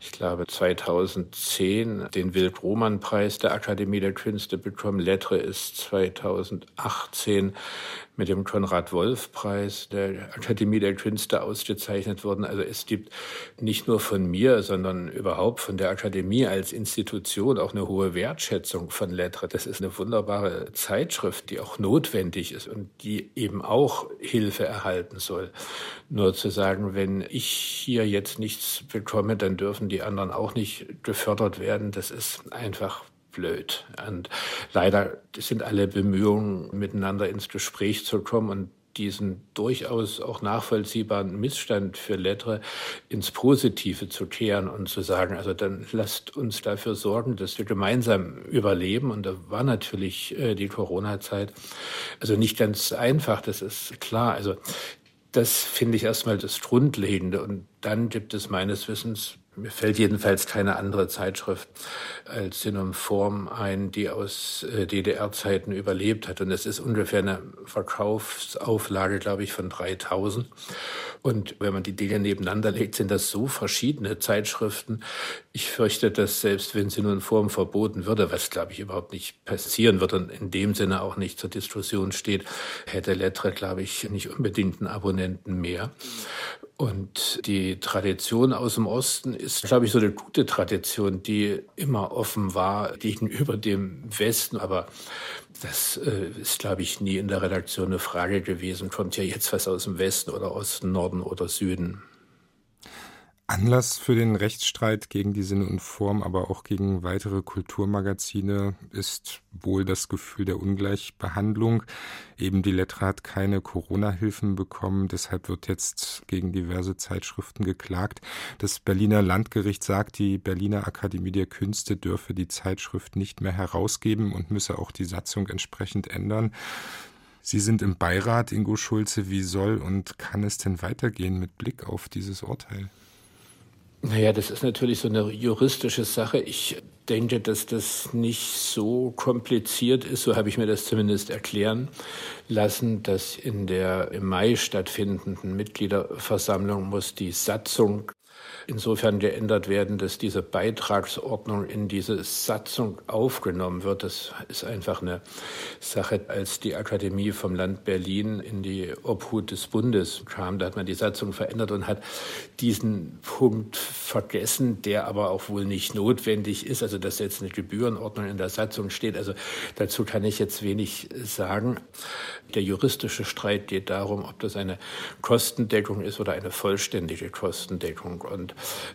ich glaube, 2010 den Wild-Roman-Preis der Akademie der Künste bekommen. Lettre ist 2018 mit dem Konrad-Wolf-Preis der Akademie der Künste ausgezeichnet worden. Also es gibt nicht nur von mir, sondern überhaupt von der Akademie als Institution auch eine hohe Wertschätzung von Lettre. Das ist eine wunderbare Zeitschrift, die auch notwendig ist und die eben auch Hilfe erhalten soll. Nur zu sagen, wenn ich hier jetzt nichts bekomme, dann dürfen die anderen auch nicht gefördert werden, das ist einfach blöd. Und leider sind alle Bemühungen, miteinander ins Gespräch zu kommen und diesen durchaus auch nachvollziehbaren Missstand für Lettre ins Positive zu kehren und zu sagen, also dann lasst uns dafür sorgen, dass wir gemeinsam überleben. Und da war natürlich äh, die Corona-Zeit also nicht ganz einfach, das ist klar. Also das finde ich erstmal das Grundlegende. Und dann gibt es meines Wissens mir fällt jedenfalls keine andere Zeitschrift als Sinn Form ein, die aus äh, DDR-Zeiten überlebt hat. Und es ist ungefähr eine Verkaufsauflage, glaube ich, von 3000. Und wenn man die Dinge nebeneinander legt, sind das so verschiedene Zeitschriften. Ich fürchte, dass selbst wenn Sinn Form verboten würde, was, glaube ich, überhaupt nicht passieren wird und in dem Sinne auch nicht zur Diskussion steht, hätte Lettre, glaube ich, nicht unbedingt einen Abonnenten mehr. Und die Tradition aus dem Osten ist, glaube ich, so eine gute Tradition, die immer offen war gegenüber dem Westen. Aber das äh, ist, glaube ich, nie in der Redaktion eine Frage gewesen. Kommt ja jetzt was aus dem Westen oder aus dem Norden oder Süden? Anlass für den Rechtsstreit gegen die Sinne und Form, aber auch gegen weitere Kulturmagazine ist wohl das Gefühl der Ungleichbehandlung. Eben die Lettre hat keine Corona-Hilfen bekommen, deshalb wird jetzt gegen diverse Zeitschriften geklagt. Das Berliner Landgericht sagt, die Berliner Akademie der Künste dürfe die Zeitschrift nicht mehr herausgeben und müsse auch die Satzung entsprechend ändern. Sie sind im Beirat, Ingo Schulze. Wie soll und kann es denn weitergehen mit Blick auf dieses Urteil? Naja, das ist natürlich so eine juristische Sache. Ich denke, dass das nicht so kompliziert ist, so habe ich mir das zumindest erklären lassen, dass in der im Mai stattfindenden Mitgliederversammlung muss die Satzung insofern geändert werden, dass diese Beitragsordnung in diese Satzung aufgenommen wird. Das ist einfach eine Sache, als die Akademie vom Land Berlin in die Obhut des Bundes kam. Da hat man die Satzung verändert und hat diesen Punkt vergessen, der aber auch wohl nicht notwendig ist. Also, dass jetzt eine Gebührenordnung in der Satzung steht. Also, dazu kann ich jetzt wenig sagen. Der juristische Streit geht darum, ob das eine Kostendeckung ist oder eine vollständige Kostendeckung. Und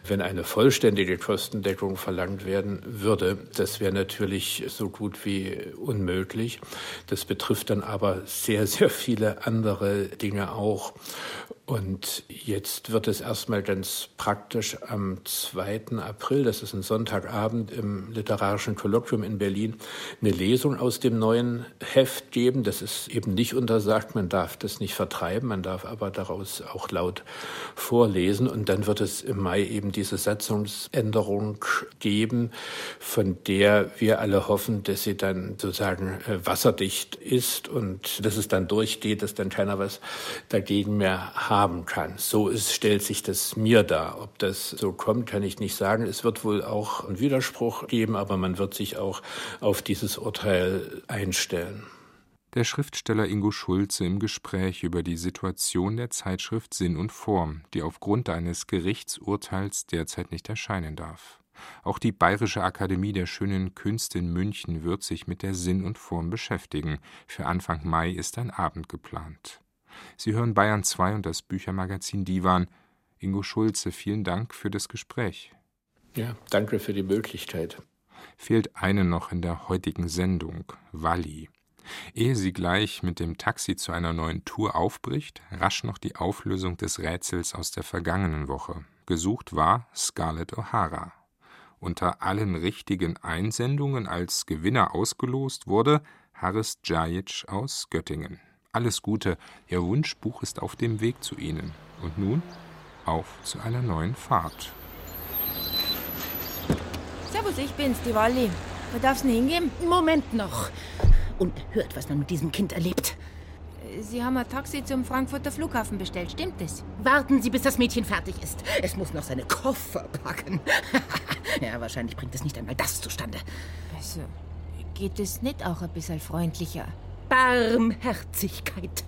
wenn eine vollständige Kostendeckung verlangt werden würde, das wäre natürlich so gut wie unmöglich. Das betrifft dann aber sehr, sehr viele andere Dinge auch. Und jetzt wird es erstmal ganz praktisch am 2. April, das ist ein Sonntagabend im Literarischen Kolloquium in Berlin, eine Lesung aus dem neuen Heft geben. Das ist eben nicht untersagt, man darf das nicht vertreiben, man darf aber daraus auch laut vorlesen. Und dann wird es im Mai eben diese Satzungsänderung geben, von der wir alle hoffen, dass sie dann sozusagen äh, wasserdicht ist und dass es dann durchgeht, dass dann keiner was dagegen mehr hat haben kann. So ist, stellt sich das mir dar. Ob das so kommt, kann ich nicht sagen. Es wird wohl auch einen Widerspruch geben, aber man wird sich auch auf dieses Urteil einstellen. Der Schriftsteller Ingo Schulze im Gespräch über die Situation der Zeitschrift Sinn und Form, die aufgrund eines Gerichtsurteils derzeit nicht erscheinen darf. Auch die Bayerische Akademie der Schönen Künste in München wird sich mit der Sinn und Form beschäftigen. Für Anfang Mai ist ein Abend geplant. Sie hören Bayern 2 und das Büchermagazin Divan. Ingo Schulze, vielen Dank für das Gespräch. Ja, danke für die Möglichkeit. Fehlt eine noch in der heutigen Sendung, Walli. Ehe sie gleich mit dem Taxi zu einer neuen Tour aufbricht, rasch noch die Auflösung des Rätsels aus der vergangenen Woche. Gesucht war Scarlett O'Hara. Unter allen richtigen Einsendungen als Gewinner ausgelost wurde Haris Djajic aus Göttingen. Alles Gute, Ihr Wunschbuch ist auf dem Weg zu Ihnen. Und nun auf zu einer neuen Fahrt. Servus, ich bin's, die Wally. Wo darf's denn hingehen? Moment noch. Unerhört, was man mit diesem Kind erlebt. Sie haben ein Taxi zum Frankfurter Flughafen bestellt, stimmt es? Warten Sie, bis das Mädchen fertig ist. Es muss noch seine Koffer packen. [LAUGHS] ja, wahrscheinlich bringt es nicht einmal das zustande. Also, geht es nicht auch ein bisschen freundlicher? Barmherzigkeit.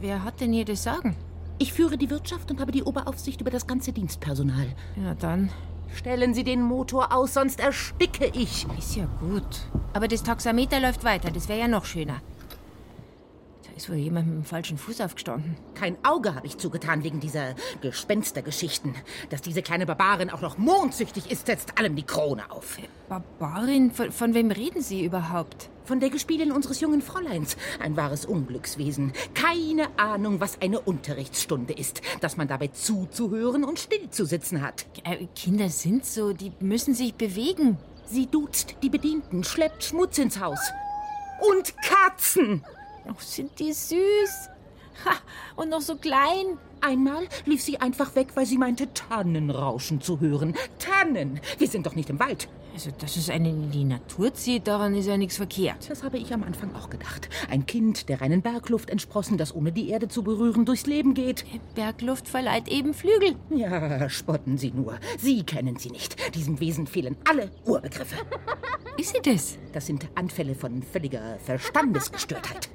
Wer hat denn hier das Sagen? Ich führe die Wirtschaft und habe die Oberaufsicht über das ganze Dienstpersonal. Ja, dann. Stellen Sie den Motor aus, sonst ersticke ich. Ist ja gut. Aber das Taxameter läuft weiter, das wäre ja noch schöner. Ist wohl jemand mit dem falschen Fuß aufgestanden. Kein Auge habe ich zugetan wegen dieser Gespenstergeschichten. Dass diese kleine Barbarin auch noch mondsüchtig ist, setzt allem die Krone auf. Barbarin? Von, von wem reden Sie überhaupt? Von der Gespielin unseres jungen Fräuleins. Ein wahres Unglückswesen. Keine Ahnung, was eine Unterrichtsstunde ist. Dass man dabei zuzuhören und still zu sitzen hat. Äh, Kinder sind so, die müssen sich bewegen. Sie duzt die Bedienten, schleppt Schmutz ins Haus. Und Katzen! Oh, sind die süß. Ha, und noch so klein. Einmal lief sie einfach weg, weil sie meinte, Tannen rauschen zu hören. Tannen! Wir sind doch nicht im Wald. Also, dass es einen in die Natur zieht, daran ist ja nichts verkehrt. Das habe ich am Anfang auch gedacht. Ein Kind, der reinen Bergluft entsprossen, das ohne die Erde zu berühren durchs Leben geht. Bergluft verleiht eben Flügel. Ja, spotten Sie nur. Sie kennen sie nicht. Diesem Wesen fehlen alle Urbegriffe. Ist sie das? Das sind Anfälle von völliger Verstandesgestörtheit.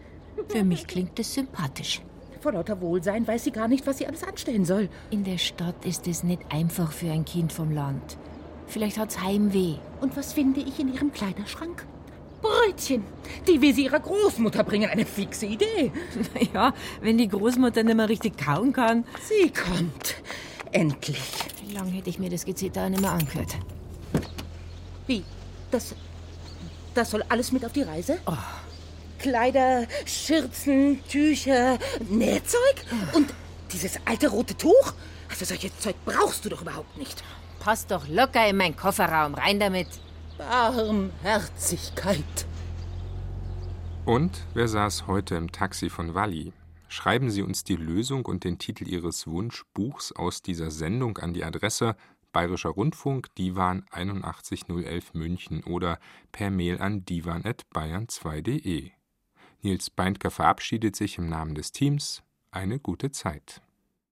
Für mich klingt es sympathisch. Vor lauter Wohlsein weiß sie gar nicht, was sie alles anstellen soll. In der Stadt ist es nicht einfach für ein Kind vom Land. Vielleicht hat's Heimweh. Und was finde ich in ihrem Kleiderschrank? Brötchen. Die will sie ihrer Großmutter bringen. Eine fixe Idee. [LAUGHS] Ja, wenn die Großmutter nicht mehr richtig kauen kann. Sie kommt. Endlich. Wie lange hätte ich mir das Gezitter nicht mehr angehört? Wie? Das. Das soll alles mit auf die Reise? Oh. Kleider, Schürzen, Tücher, Nähzeug und dieses alte rote Tuch? Also solches Zeug brauchst du doch überhaupt nicht. Passt doch locker in meinen Kofferraum. Rein damit. Barmherzigkeit. Und wer saß heute im Taxi von Walli? Schreiben Sie uns die Lösung und den Titel Ihres Wunschbuchs aus dieser Sendung an die Adresse Bayerischer Rundfunk, Divan 81011 München oder per Mail an divan.bayern2.de. Nils Beindker verabschiedet sich im Namen des Teams. Eine gute Zeit.